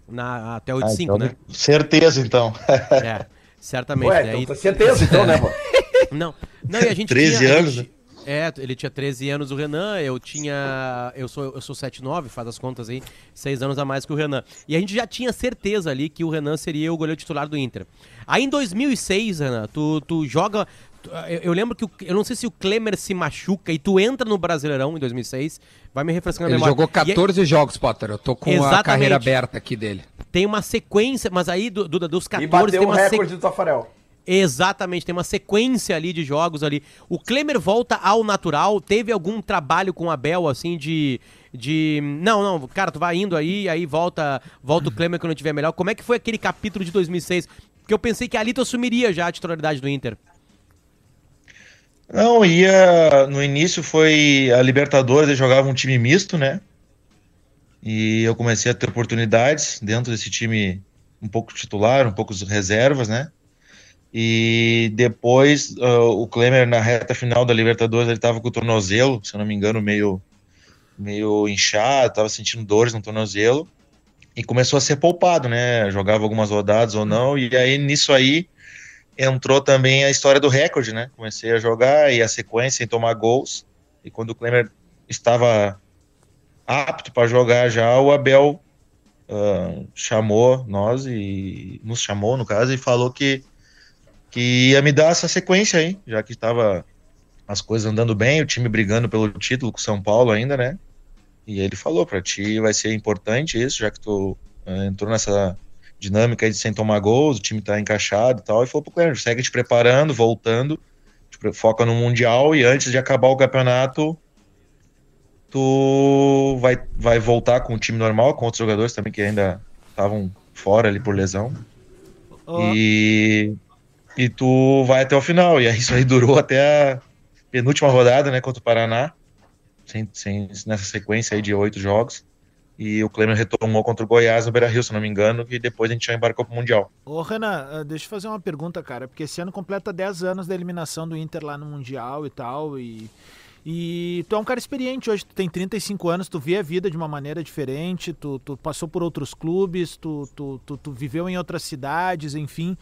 Na, até 8 ah, então, né? Certeza, então. é. Certamente, Ué, né? Então, e... certeza, então, né, pô? Não, não, e a gente 13 tinha, anos, a gente, né? É, ele tinha 13 anos o Renan, eu tinha. Eu sou, eu sou 7'9, faz as contas aí, 6 anos a mais que o Renan. E a gente já tinha certeza ali que o Renan seria o goleiro titular do Inter. Aí em 2006, Renan, tu, tu joga. Eu, eu lembro que o- eu não sei se o Klemer se machuca e tu entra no Brasileirão em 2006. Vai me refrescando a Ele memória. jogou E aí- 14 jogos, Potter. Eu tô com a Exatamente. carreira aberta aqui dele. tem uma sequência, mas aí, Du- Duda, dos E 14 bateu tem o uma sequência. recorde do Tafarel. Exatamente, tem uma sequência ali de jogos ali. O Klemer volta ao natural, teve algum trabalho com o Abel, assim, de. de não, não, cara, tu vai indo aí, aí volta, volta o Klemer quando tiver melhor. Como é que foi aquele capítulo de 2006? Porque eu pensei que ali tu assumiria já a titularidade do Inter. Não, ia. No início foi a Libertadores, eu jogava um time misto, né? E eu comecei a ter oportunidades dentro desse time, um pouco titular, um pouco reservas, né? E depois ah, o Klemer, na reta final da Libertadores, ele tava com o tornozelo, se eu não me engano, meio, meio inchado, tava sentindo dores no tornozelo. E começou a ser poupado, né? Jogava algumas rodadas ou não. E aí, nisso aí, entrou também a história do recorde, né? Comecei a jogar e a sequência em tomar gols. E quando o Klemer estava apto para jogar já, o Abel ah, chamou nós e nos chamou, no caso, e falou que, que ia me dar essa sequência aí, já que estava as coisas andando bem, o time brigando pelo título com o São Paulo ainda, né? E ele falou, para ti vai ser importante isso, já que tu ah, entrou nessa dinâmica aí de sem tomar gols, o time tá encaixado e tal, e falou pro Cleber, segue te preparando, voltando, te foca no Mundial e antes de acabar o campeonato, tu vai, vai voltar com o time normal, com outros jogadores também que ainda estavam fora ali por lesão. Ó, E, e tu vai até o final. E aí isso aí durou até a penúltima rodada, né, contra o Paraná, sem, sem, nessa sequência aí de oito jogos. E o Clemer retomou contra o Goiás no Beira-Rio, se não me engano, e depois a gente já embarcou pro Mundial. Ô, Renan, ah, deixa eu fazer uma pergunta, cara, porque esse ano completa 10 anos da eliminação do Inter lá no Mundial e tal, e, e tu é um cara experiente hoje, tu tem 35 anos, tu vê a vida de uma maneira diferente, tu, tu passou por outros clubes, tu, tu, tu, tu viveu em outras cidades, enfim,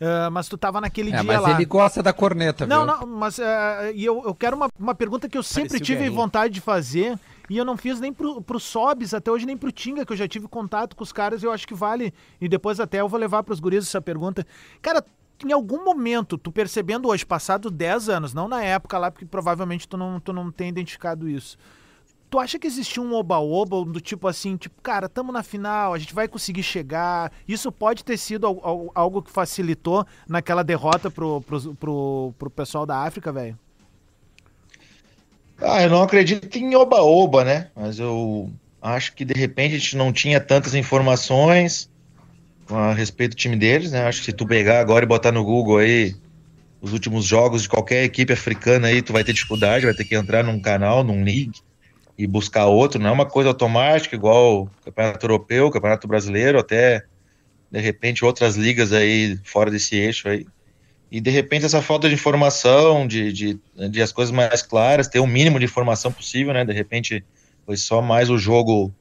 ah, mas tu tava naquele É, dia mas lá. ele gosta da corneta, Não, viu? não, mas eh, e eu, eu quero uma, uma pergunta que eu sempre Parecia tive vontade de fazer e eu não fiz nem pro, pro Sobs, até hoje nem pro Tinga, que eu já tive contato com os caras eu acho que vale. E depois até eu vou levar pros guris essa pergunta. Cara, em algum momento, tu percebendo hoje, passado 10 anos, não na época lá, porque provavelmente tu não, tu não tem identificado isso. Tu acha que existia um oba-oba do tipo assim, tipo, cara, tamo na final, a gente vai conseguir chegar. Isso pode ter sido al- al- algo que facilitou naquela derrota pro, pro, pro, pro pessoal da África, velho? Ah, eu não acredito em oba-oba, né? Mas eu acho que de repente a gente não tinha tantas informações a respeito do time deles, né? Acho que se tu pegar agora e botar no Google aí os últimos jogos de qualquer equipe africana aí, tu vai ter dificuldade, vai ter que entrar num canal, num league e buscar outro. Não é uma coisa automática, igual o Campeonato Europeu, o Campeonato Brasileiro, até de repente outras ligas aí fora desse eixo aí. E de repente essa falta de informação, de, de, de as coisas mais claras, ter o mínimo de informação possível, né? De repente foi só mais o jogo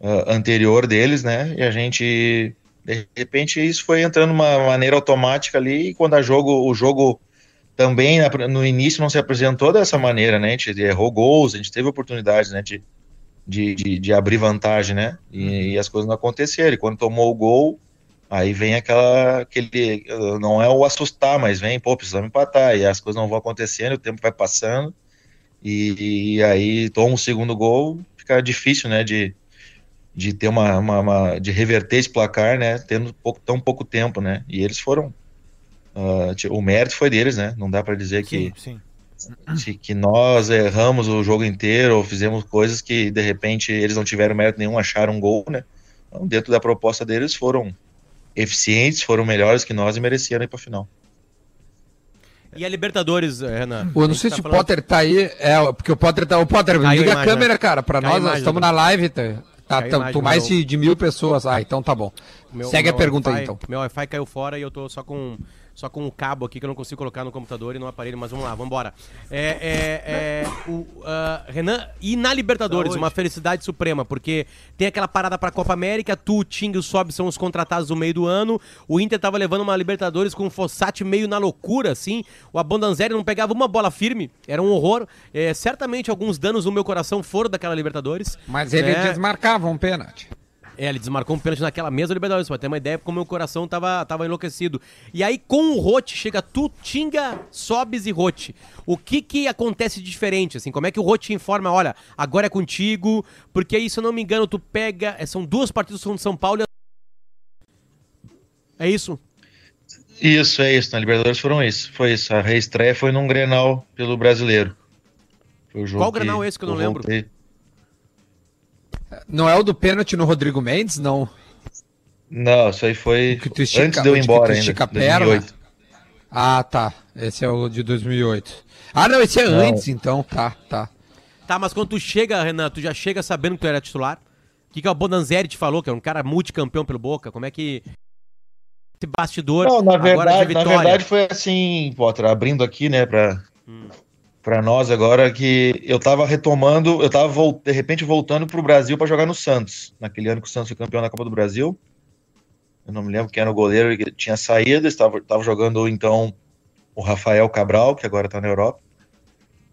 ah, anterior deles, né? E a gente, de repente, isso foi entrando de uma maneira automática ali. E quando a jogo, o jogo também no início não se apresentou dessa maneira, né? A gente errou gols, a gente teve oportunidades, né? De, de, de, de abrir vantagem, né? E, e as coisas não aconteceram. E quando tomou o gol, Aí vem aquela, aquele, não é o assustar, mas vem, pô, precisamos empatar, e as coisas não vão acontecendo, o tempo vai passando, e, e aí toma um segundo gol, fica difícil, né, de, de ter uma, uma, uma- de reverter esse placar, né, tendo pouco, tão pouco tempo, né, e eles foram, uh, o mérito foi deles, né, não dá para dizer que, sim. que nós erramos o jogo inteiro, ou fizemos coisas que, de repente, eles não tiveram mérito nenhum, acharam um gol, né, então, dentro da proposta deles, foram eficientes, foram melhores que nós e mereceram ir pra final. E a Libertadores, eh, Renan? Eu A não sei tá se o falando- Potter tá aí. É, porque o Potter tá. O Potter, Caiu a liga a imagem, câmera, né? cara, pra Caiu a nós. Nós imagem, estamos né? na live. Tá, tá, a imagem, tô mais mas de, de mil pessoas. Ah, então tá bom. Meu- Segue a meu pergunta aí, então. Meu Wi-Fi caiu fora e eu tô só com, só com o cabo aqui que eu não consigo colocar no computador e no aparelho, mas vamos lá, vamos embora. É, é, é, o, ah, Renan, e na Libertadores, uma felicidade suprema, porque tem aquela parada pra Copa América, tu, Ting e o Sob são os contratados no meio do ano, o Inter tava levando uma Libertadores com o Fossati meio na loucura, assim, o Abondanzeri não pegava uma bola firme, era um horror. É, certamente alguns danos no meu coração foram daquela Libertadores. Mas ele É. desmarcava um pênalti. É, ele desmarcou um pênalti naquela mesma Libertadores, pra ter uma ideia como meu coração tava, tava enlouquecido. E aí, com o Rote, chega tu, Tinga, Sobes e Rote. O que que acontece de diferente, assim? Como é que o Rote informa, olha, agora é contigo, porque aí, se eu não me engano, tu pega... é, São duas partidas contra São Paulo e... É isso? Isso, é isso. Na Libertadores foram isso. Foi isso. A reestreia foi num Grenal pelo brasileiro. Qual Grenal é esse que eu não lembro? voltei. Não é o do pênalti no Rodrigo Mendes, não. Não, isso aí foi Que tu estica- antes de eu ir que tu embora ainda. estica a perna? 2008. Ah, tá. Esse é o de 2008. Ah, não, esse é Não. antes, então. Tá, tá. Tá, mas quando tu chega, Renan, tu já chega sabendo que tu era titular? O que que o Bonanzeri te falou, que é um cara multicampeão pelo Boca? Como é que... Esse bastidor Não, na agora de verdade, na vitória... verdade foi assim, Potter, abrindo aqui, né, pra, pra nós agora, que eu tava retomando, eu tava vol- de repente voltando pro Brasil pra jogar no Santos, naquele ano que o Santos foi campeão da Copa do Brasil. Eu não me lembro quem era o goleiro que tinha saído, estava tava jogando então o Rafael Cabral, que agora tá na Europa.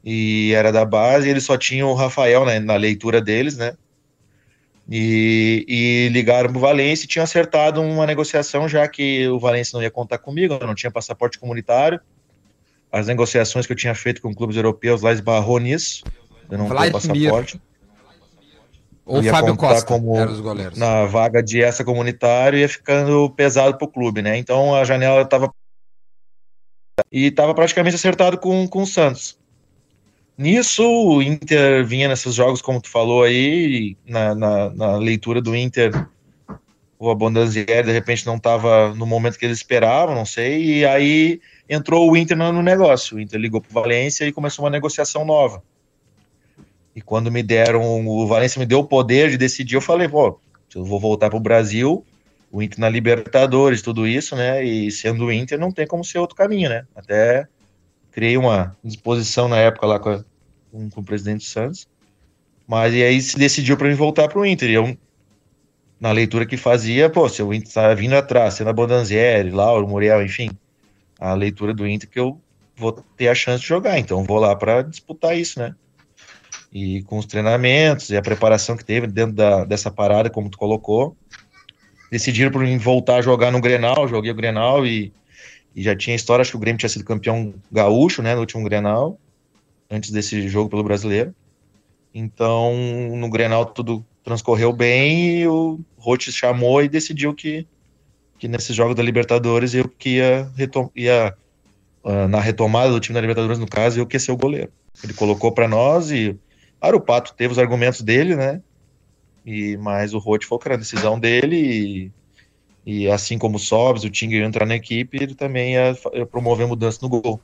E era da base, e eles só tinham o Rafael né, na leitura deles, né? E, e ligaram pro Valência e tinham acertado uma negociação, já que o Valência não ia contar comigo, eu não tinha passaporte comunitário. As negociações que eu tinha feito com clubes europeus lá esbarrou nisso. Eu não tenho passaporte. Ou Ia Fábio Costa, como eram os goleiros. Na vaga de essa comunitário ia ficando pesado pro clube, né? Então a janela estava e estava praticamente acertado com, com o Santos. Nisso, o Inter vinha nesses jogos, como tu falou aí, na, na, na leitura do Inter, o Abondanzieri de repente não estava no momento que eles esperavam, não sei, e aí entrou o Inter no negócio. O Inter ligou pro Valência e começou uma negociação nova. E quando me deram, o Valência me deu o poder de decidir, eu falei, pô, se eu vou voltar pro Brasil, o Inter na Libertadores, tudo isso, né? E sendo o Inter, não tem como ser outro caminho, né? Até criei uma disposição na época lá com, a- com, com o presidente Santos. Mas e aí se decidiu para mim voltar pro Inter. E eu, na leitura que fazia, pô, se o Inter tá vindo atrás, sendo a Bodanzieri, Lauro, Muriel, enfim, a leitura do Inter que eu vou ter a chance de jogar. Então vou lá para disputar isso, né? E com os treinamentos e a preparação que teve dentro da, dessa parada, como tu colocou, decidiram por mim voltar a jogar no Grenal, joguei o Grenal e, e já tinha história, acho que o Grêmio tinha sido campeão gaúcho, né, no último Grenal, antes desse jogo pelo Brasileiro. Então, no Grenal tudo transcorreu bem e o Rotes chamou e decidiu que, que nesses jogos da Libertadores eu que ia, ia ah, na retomada do time da Libertadores, no caso, eu que ia ser o goleiro. Ele colocou para nós e, claro, o Pato teve os argumentos dele, né, e, mas o Rote foi a decisão dele e, e assim como o Sobs, o Ting ia entrar na equipe, ele também ia, ia promover mudança no gol.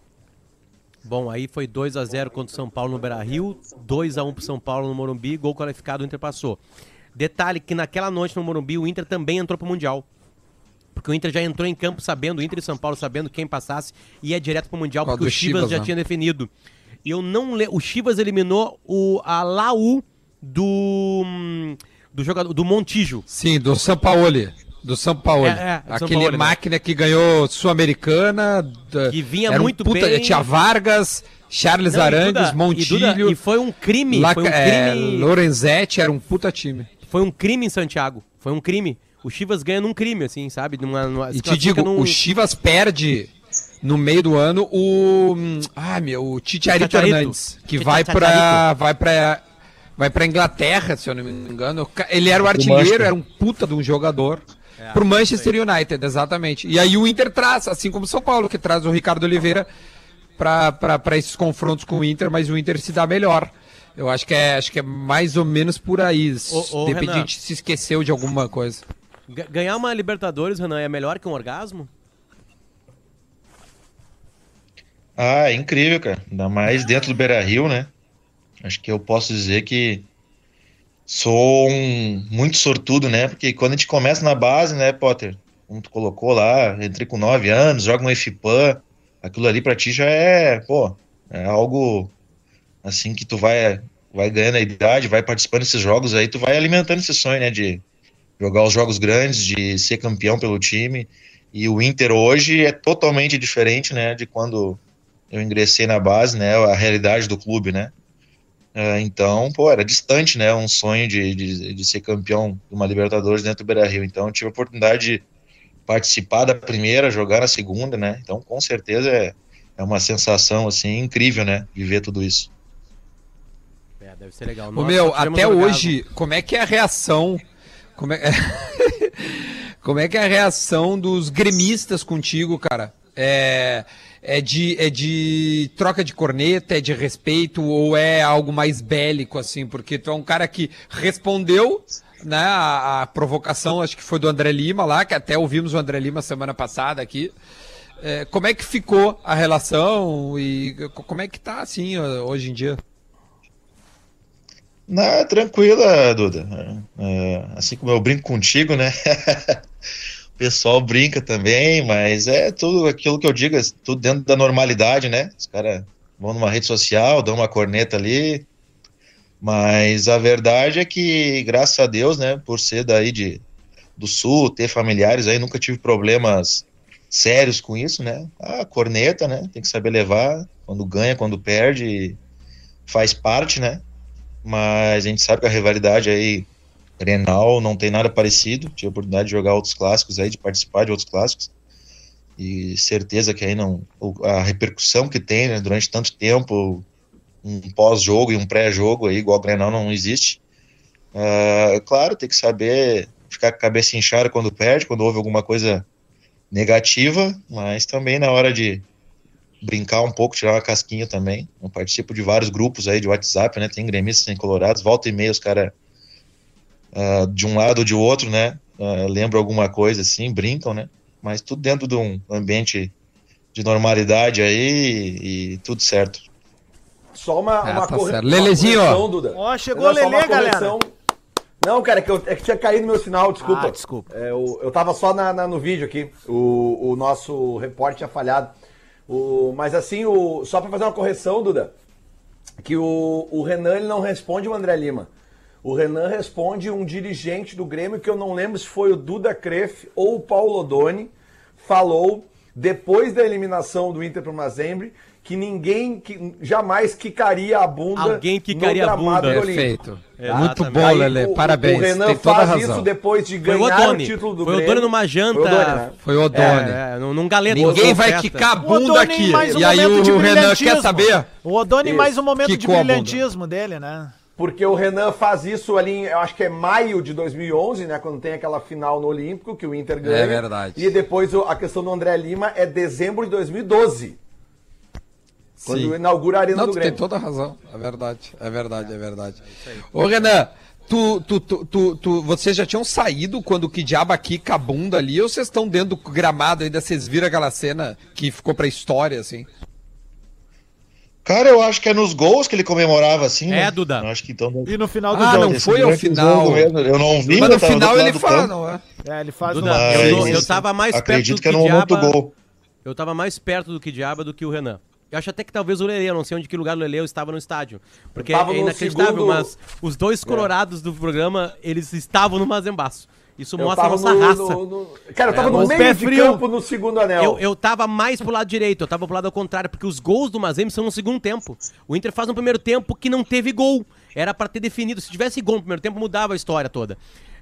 Bom, aí foi 2 a 0 contra o São Paulo no Beira-Rio, 2 a 1 pro São Paulo no Morumbi, gol qualificado, o Inter passou. Detalhe que naquela noite no Morumbi o Inter também entrou pro Mundial. Porque o Inter já entrou em campo sabendo, o Inter e São Paulo sabendo quem passasse ia direto pro Mundial, Qual porque o Chivas, Chivas, já né? tinha definido. E eu não le... o Chivas eliminou o a Laú do hum, do jogador do Montijo. Sim, do Sampaoli. Do Sampaoli. É, é, do Aquele né? máquina que ganhou Sul-Americana. Que vinha era um muito puta- bem. Tinha Vargas, Charles Não, e Arangues, Duda, Montilho. E, Duda, e foi um crime, Laca- foi um é, crime. Lorenzetti, era um puta time. Foi um crime em Santiago. Foi um crime. O Chivas ganha num crime, assim, sabe? Numa, numa- E te digo, num- o Chivas perde no meio do ano o. Ah, meu, o Titiarito. Hernandes, que vai pra. Vai pra. Vai pra Inglaterra, se eu não me engano. Ele era o Manchester. artilheiro, era um puta de um jogador. É, pro Manchester United, exatamente. E aí o Inter traz, assim como o São Paulo, que traz o Ricardo Oliveira pra esses confrontos com o Inter, mas o Inter se dá melhor. Eu acho que é, acho que é mais ou menos por aí. Ô, ô, de repente Renan. a gente se esqueceu de alguma coisa. Ga- Ganhar uma Libertadores, Renan, é melhor que um orgasmo? Ah, é incrível, cara. Ainda mais dentro do Beira Rio, né? Acho que eu posso dizer que sou um muito sortudo, né? Porque quando a gente começa na base, né, Potter? como tu colocou lá, entrei com 9 anos, joga um FPAN, aquilo ali pra ti já é, pô, é algo assim que tu vai, vai ganhando a idade, vai participando desses jogos aí, tu vai alimentando esse sonho, né, de jogar os jogos grandes, de ser campeão pelo time. E o Inter hoje é totalmente diferente, né, de quando eu ingressei na base, né, a realidade do clube, né. É, então, pô, era distante, né, um sonho de, de, de ser campeão de uma Libertadores dentro do Beira-Rio. Então, eu tive a oportunidade de participar da primeira, jogar na segunda, né. Então, com certeza é, é uma sensação, assim, incrível, né, viver tudo isso. É, deve ser legal. Ô, Nós meu, até hoje, como é que é a reação? Como é... como é que é a reação dos gremistas contigo, cara? É, é, de, é de troca de corneta, é de respeito ou é algo mais bélico, assim? Porque tu é um cara que respondeu né, a, a provocação, acho que foi do André Lima lá, que até ouvimos o André Lima semana passada aqui. É, como é que ficou a relação e co- como é que tá, assim, hoje em dia? Na, tranquila, Duda. É, assim como eu brinco contigo, né? o pessoal brinca também, mas é tudo aquilo que eu digo, é tudo dentro da normalidade, né? Os caras vão numa rede social, dão uma corneta ali. Mas a verdade é que, graças a Deus, né, por ser daí de, do sul, ter familiares aí, nunca tive problemas sérios com isso, né? A corneta, né? Tem que saber levar quando ganha, quando perde, faz parte, né? Mas a gente sabe que a rivalidade aí Grenal não tem nada parecido. Tive a oportunidade de jogar outros clássicos aí, de participar de outros clássicos. E certeza que aí não a repercussão que tem né, durante tanto tempo, um pós-jogo e um pré-jogo aí, igual o Grenal não existe. Ah, claro, tem que saber ficar com a cabeça inchada quando perde, quando houve alguma coisa negativa, mas também na hora de brincar um pouco, tirar uma casquinha também. Eu participo de vários grupos aí de WhatsApp, né? Tem gremistas, tem colorados, volta e meia os caras de um lado ou de outro, né? ah, lembram alguma coisa assim, brincam, né? Mas tudo dentro de um ambiente de normalidade aí e, tudo certo. Só uma, Ah, uma tá corre- certo. uma Lelezinho, correção, ó. Duda. Ó, chegou o Lelê, galera. Não, cara, é que, eu, é que tinha caído meu sinal, desculpa. Ah, desculpa. É, eu, eu tava só na, na- no vídeo aqui. O, o nosso repórter tinha falhado. O, mas assim, o, só pra fazer uma correção, Duda, que o, o Renan ele não responde o André Lima. O Renan responde um dirigente do Grêmio que eu não lembro se foi o Duda Kreff ou o Paulo Odoni, falou depois da eliminação do Inter pro Mazembe que ninguém que jamais quicaria a bunda Alguém quicaria a bunda. Perfeito. É, Muito bom, Aí, Lele. o- Parabéns. O Renan Tem toda a faz razão. isso depois de Foi o ganhar o, Odoni. título do Foi o Grêmio. Odoni numa janta. Foi o Odoni, né? O. É, é, num, galeto. Ninguém vai festa. quicar a O bunda aqui. um E aí de o Renan quer saber? O Odoni Isso. mais um momento de Quicou bunda. brilhantismo dele, né? Porque o Renan faz isso ali, eu acho que é maio de 2011, né? Quando tem aquela final no Olímpico que o Inter ganha. É verdade. E depois o- a questão do André Lima é dezembro de 2012. Quando Sim. inaugura a Arena Não, do tu tem Grêmio. toda a razão. É verdade, é verdade, é verdade. Ô, Renan, tu, tu, tu, tu, tu- vocês já tinham saído quando o Kidiaba quica a bunda ali ou vocês estão dentro do gramado ainda? Vocês viram aquela cena que ficou pra história, assim? Cara, eu acho que é nos gols que ele comemorava assim. É, né? Duda. Eu acho que então. E no final do Ah, jogo. não foi ao final. mesmo, Eu não vi, Mas no final outro ele fala, não é? É, ele faz Duda, uma... Mas- eu, tô- eu tava mais perto Acredito do que é no momento do Kidiaba. gol. Eu tava mais perto do Kidiaba do que o Renan. Eu acho até que talvez o Lele, eu não sei onde que lugar o Lele estava no estádio. Porque é no inacreditável, segundo- mas os dois colorados do programa, eles estavam no Mazembaço. Isso Eu mostra a nossa no- raça. no- no- Cara, eu tava É, no o meio de frio. campo no segundo anel. Eu, eu tava mais pro lado direito, eu tava pro lado ao contrário, porque os gols do Mazembe são no segundo tempo. O Inter faz um primeiro tempo que não teve gol. Era pra ter definido. Se tivesse gol no primeiro tempo, mudava a história toda.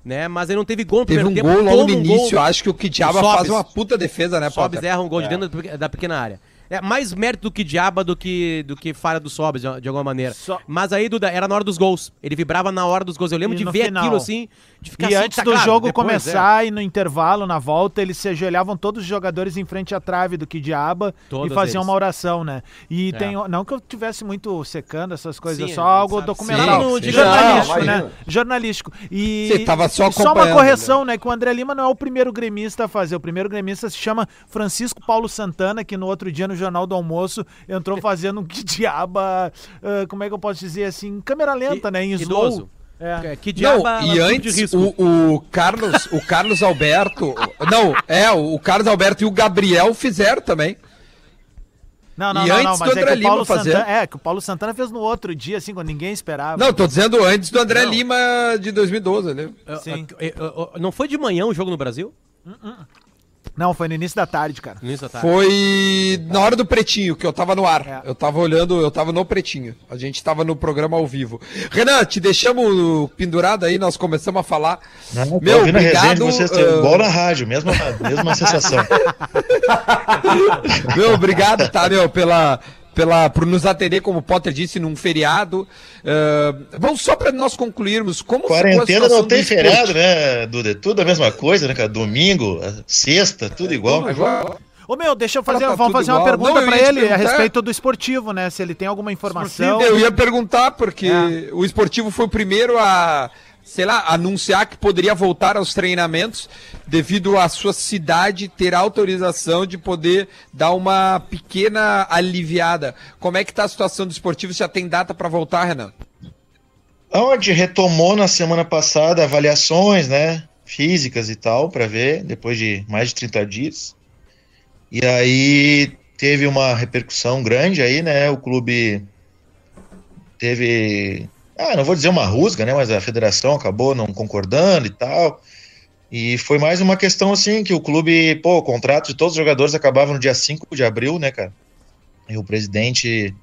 Né? Mas aí não teve gol no Teve primeiro um tempo. gol logo no um início, gol. acho que o Kidiaba faz uma puta defesa, né, Potter? erra um gol de dentro da pequena área. É mais mérito do que Diaba do que, do que falha do Sobis, de, de alguma maneira. Só- Mas aí, Duda, era na hora dos gols. Ele vibrava na hora dos gols. Eu lembro E de ver final. aquilo assim, de ficar E assim, antes tá do claro, jogo começar e no intervalo, na volta, eles se ajoelhavam todos os jogadores em frente à trave do Kidiaba e Todos faziam eles. uma oração, né? E É. tem. Não que eu tivesse muito secando essas coisas, Sim, só algo sabe. documental. Sim, sim. jornalístico, Não, né? Jornalístico. E, Você tava só e só uma correção, né? Que o André Lima não é o primeiro gremista a fazer. O primeiro gremista se chama Francisco Paulo Santana, que no outro dia no Jornal do Almoço entrou fazendo um que diaba. ah, como é que eu posso dizer assim? Câmera lenta, I- né? Em idoso. slow. É. É, Que Não, diaba e antes risco. o, o Carlos, o Carlos Alberto, não, é, o Carlos Alberto e o Gabriel fizeram também. Não, não, E não, não, antes mas do é André que o Paulo Lima fazer. Santana. É, que o Paulo Santana fez no outro dia, assim, quando ninguém esperava. Não, tô dizendo antes do André Não. Lima de 2012, né? Sim. É, é, é, Não foi de manhã o jogo no Brasil? Não, foi no início da tarde, cara. No início da tarde. Foi na hora do pretinho, que eu tava no ar. É. Eu tava olhando, eu tava no pretinho. A gente tava no programa ao vivo. Renan, te deixamos pendurado aí, nós começamos a falar. Não, Meu, obrigado, vocês, igual na rádio, mesma, mesma sensação. Meu, obrigado, tá, meu, pela, pela, por nos atender, como o Potter disse, num feriado. Ah, vamos só para nós concluirmos. Como Quarentena não tem feriado, né, Duda? É Tudo a mesma coisa, né, cara? Domingo, sexta, tudo igual. Agora, Ô, meu, deixa eu fazer, Tá vamos fazer uma igual. pergunta pra ia te ele a respeito do esportivo, né? Se ele tem alguma informação. Eu ia perguntar, porque É. o esportivo foi o primeiro a, sei lá, anunciar que poderia voltar aos treinamentos devido à sua cidade ter autorização de poder dar uma pequena aliviada. Como é que tá a situação do esportivo? Já tem data para voltar, Renan? Onde retomou na semana passada avaliações, né, físicas e tal, para ver, depois de mais de 30 dias. E aí teve uma repercussão grande aí, né, o clube teve, ah, não vou dizer uma rusga, né, mas a federação acabou não concordando e tal. E foi mais uma questão assim, que o clube, pô, o contrato de todos os jogadores acabava no dia 5 de abril, né, cara? E o presidente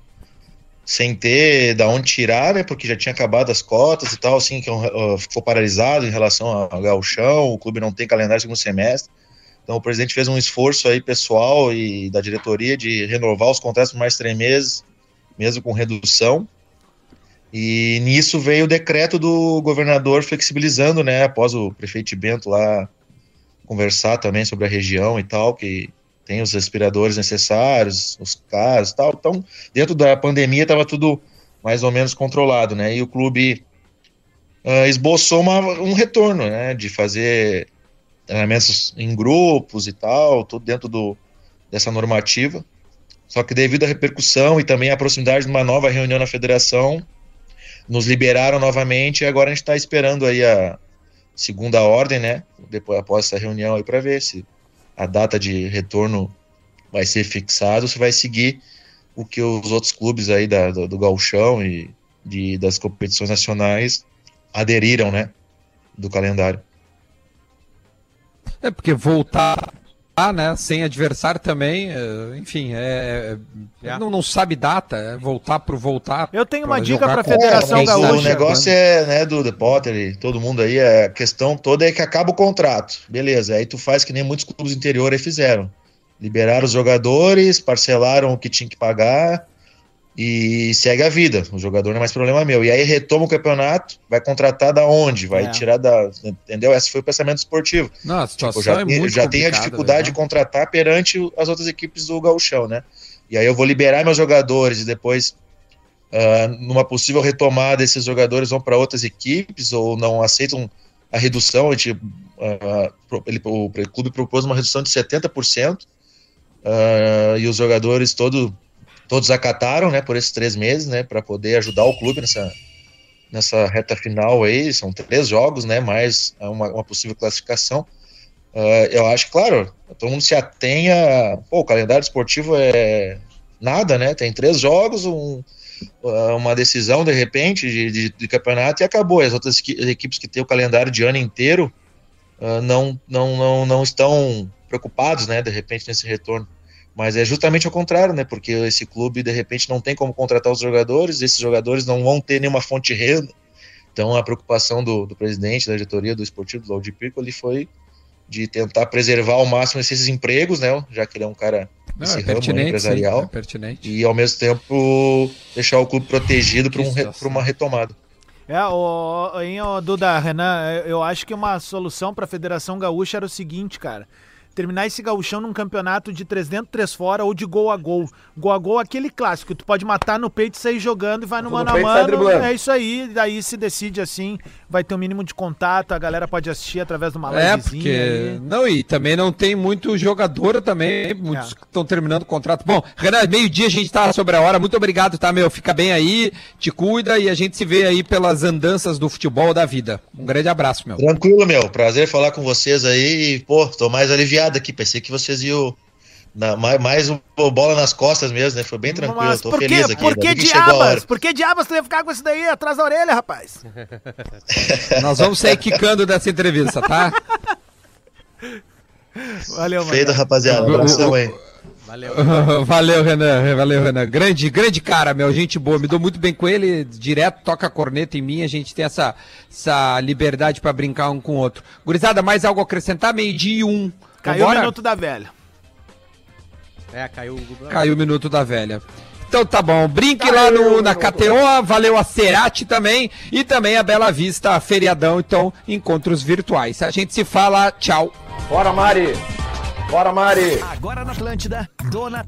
sem ter da onde tirar, né? Porque já tinha acabado as cotas e tal, assim, que uh, ficou paralisado em relação ao gauchão, o clube não tem calendário segundo semestre. Então o presidente fez um esforço aí pessoal e da diretoria de renovar os contratos por mais três meses, mesmo com redução. E nisso veio o decreto do governador flexibilizando, né? Após o prefeito Bento lá conversar também sobre a região e tal, que tem os respiradores necessários, os casos e tal. Então, dentro da pandemia estava tudo mais ou menos controlado, né? E o clube ah, esboçou uma- um retorno, né? De fazer treinamentos em grupos e tal, tudo dentro do, dessa normativa. Só que devido à repercussão e também à proximidade de uma nova reunião na federação, nos liberaram novamente e agora a gente está esperando aí a segunda ordem, né? Depois após essa reunião aí para ver se a data de retorno vai ser fixada, se vai seguir o que os outros clubes aí da, do, do e de, das competições nacionais aderiram, né? Do calendário. É porque voltar, ah, né, sem adversário também, é, enfim, é, é- não, não sabe data, é voltar pro voltar. Eu tenho uma dica pra com- Federação sabe Gaúcha. O negócio é, né, do The Potter e todo mundo aí, a questão toda é que acaba o contrato. Beleza, aí tu faz que nem muitos clubes do interior aí fizeram. Liberaram os jogadores, parcelaram o que tinha que pagar e segue a vida. O jogador não é mais problema meu. E aí retoma o campeonato, vai contratar da onde? Vai É. tirar da. Entendeu? Esse foi o pensamento esportivo. Não, a situação Tipo, já, é muito já tem a dificuldade de né? contratar perante as outras equipes do gauchão, né? E aí eu vou liberar meus jogadores e depois, ah, numa possível retomada, esses jogadores vão para outras equipes ou não aceitam a redução. A gente, pro- ele- o clube propôs uma redução de 70%. ah, e os jogadores todo, todos acataram, né, por esses três meses, né, para poder ajudar o clube nessa, nessa reta final aí. São três jogos, né, mais uma, uma possível classificação. Ah, eu acho, claro, todo mundo se atenha. Pô, o calendário esportivo é nada, né? Tem três jogos, um- ah, uma decisão de repente de, de- de campeonato e acabou. As outras equi- equipes que têm o calendário de ano inteiro ah, não, não, não, não estão preocupados, né? De repente nesse retorno. Mas é justamente ao contrário, né? Porque esse clube de repente não tem como contratar os jogadores, esses jogadores não vão ter nenhuma fonte de renda. Então a preocupação do, do presidente da diretoria do esportivo, do Laudir Pico, ali foi de tentar preservar ao máximo esses empregos, né? Já que ele é um cara Não, é ramo pertinente, empresarial. sim, é pertinente. E ao mesmo tempo deixar o clube protegido para um uma retomada. É, o, o, hein, ô, Duda, Renan, eu acho que uma solução pra Federação Gaúcha era o seguinte, cara. Terminar esse gauchão num campeonato de 3 dentro, 3 fora ou de gol a gol. Gol a gol é aquele clássico, tu pode matar no peito e sair jogando e vai no No mano a mano. É isso aí, daí se decide assim, vai ter um mínimo de contato, a galera pode assistir através de uma É, livezinha. porque. aí. Não, e também não tem muito jogador também, muitos É. que estão terminando o contrato. Bom, Renan, meio-dia a gente tá sobre a hora. Muito obrigado, tá, meu? Fica bem aí, te cuida e a gente se vê aí pelas andanças do futebol da vida. Um grande abraço, meu. Tranquilo, meu. Prazer falar com vocês aí. E, pô, tô mais aliviado aqui. Pensei que vocês iam. na- mais, mais um- bola nas costas mesmo, né? Foi bem tranquilo. Mas tô por que, feliz aqui. por que a diabas? hora. Por que diabas tu ia ficar com isso daí atrás da orelha, rapaz? Nós vamos sair quicando dessa entrevista, tá? Valeu, mano. Feito, rapaziada. Abração aí. Valeu. valeu, Renan. Valeu, Renan. Grande, grande cara, meu. Gente boa. Me dou muito bem com ele. Direto toca a corneta em mim. A gente tem essa, essa liberdade pra brincar um com o outro. Gurizada, mais algo a acrescentar? Meio-dia e um. Caiu Vambora? o minuto da velha. É, caiu o Google. Caiu o minuto da velha. Então tá bom, brinque lá no, na KTO, valeu a Cerati também e também a Bela Vista, feriadão, então encontros virtuais. A gente se fala, tchau. Bora, Mari! Bora, Mari! Agora na Atlântida, Dona